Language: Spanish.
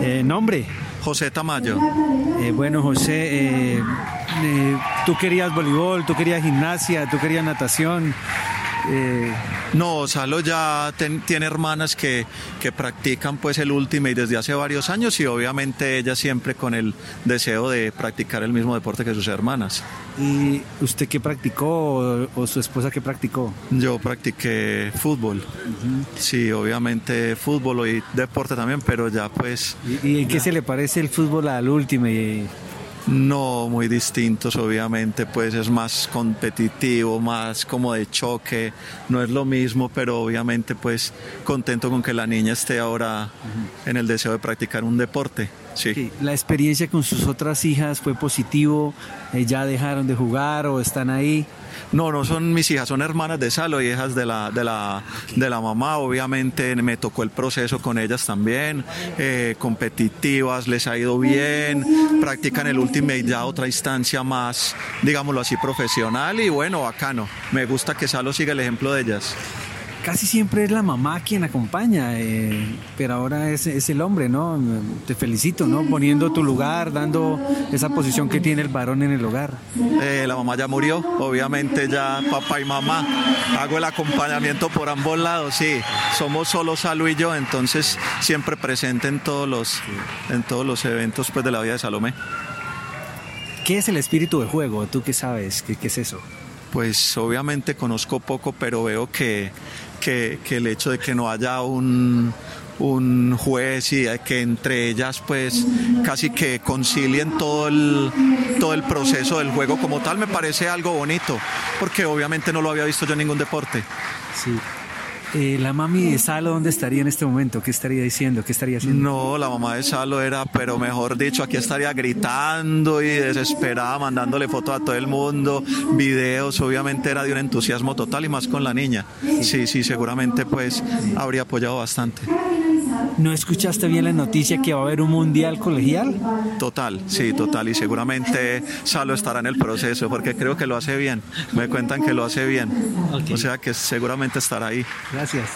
Eh, ¿Nombre? José Tamayo. Eh, bueno, José, eh, tú querías voleibol, tú querías gimnasia, tú querías natación. Eh, No, Salo ya ten- tiene hermanas que, que practican pues el Ultimate desde hace varios años y obviamente ella siempre con el deseo de practicar el mismo deporte que sus hermanas. ¿Y usted qué practicó o, o su esposa qué practicó? Yo practiqué fútbol, sí, obviamente fútbol y deporte también, pero ya pues ¿Y, y en qué se le parece el fútbol al último? No muy distintos, obviamente pues es más competitivo, más como de choque, no es lo mismo, pero obviamente pues contento con que la niña esté ahora en el deseo de practicar un deporte, sí. ¿La experiencia con sus otras hijas fue positivo? Eh, ¿Ya dejaron de jugar o están ahí? No, no son mis hijas, son hermanas de Salo, hijas de la, de la, de la mamá. Obviamente me tocó el proceso con ellas también, eh, competitivas, les ha ido bien, practican el Ultimate ya otra instancia más, digámoslo así, profesional y bueno, bacano. Me gusta que Salo siga el ejemplo de ellas. Casi siempre es la mamá quien acompaña, eh, pero ahora es, es el hombre, ¿no? Te felicito, ¿no? Poniendo tu lugar, dando esa posición que tiene el varón en el hogar. Eh, la mamá ya murió, obviamente ya papá y mamá. Hago el acompañamiento por ambos lados, sí. Somos solo Salo y yo, entonces siempre presente en todos los, en todos los eventos pues, de la vida de Salomé. ¿Qué es el espíritu de juego? ¿Tú qué sabes? ¿Qué, qué es eso? Pues obviamente conozco poco, pero veo que, que, el hecho de que no haya un, un juez y que entre ellas pues casi que concilien todo el, todo el proceso del juego como tal me parece algo bonito, porque obviamente no lo había visto yo en ningún deporte. Sí. Eh, la mami de Salo, ¿dónde estaría en este momento? ¿Qué estaría diciendo? ¿Qué estaría haciendo? No, la mamá de Salo era, pero mejor dicho, aquí estaría gritando y desesperada, mandándole fotos a todo el mundo, videos, obviamente era de un entusiasmo total y más con la niña. Sí, sí, seguramente pues habría apoyado bastante. ¿No escuchaste bien la noticia que va a haber un mundial colegial? Total, sí, total. Y seguramente Salo estará en el proceso porque creo que lo hace bien. Me cuentan que lo hace bien. O sea que seguramente estará ahí. Gracias.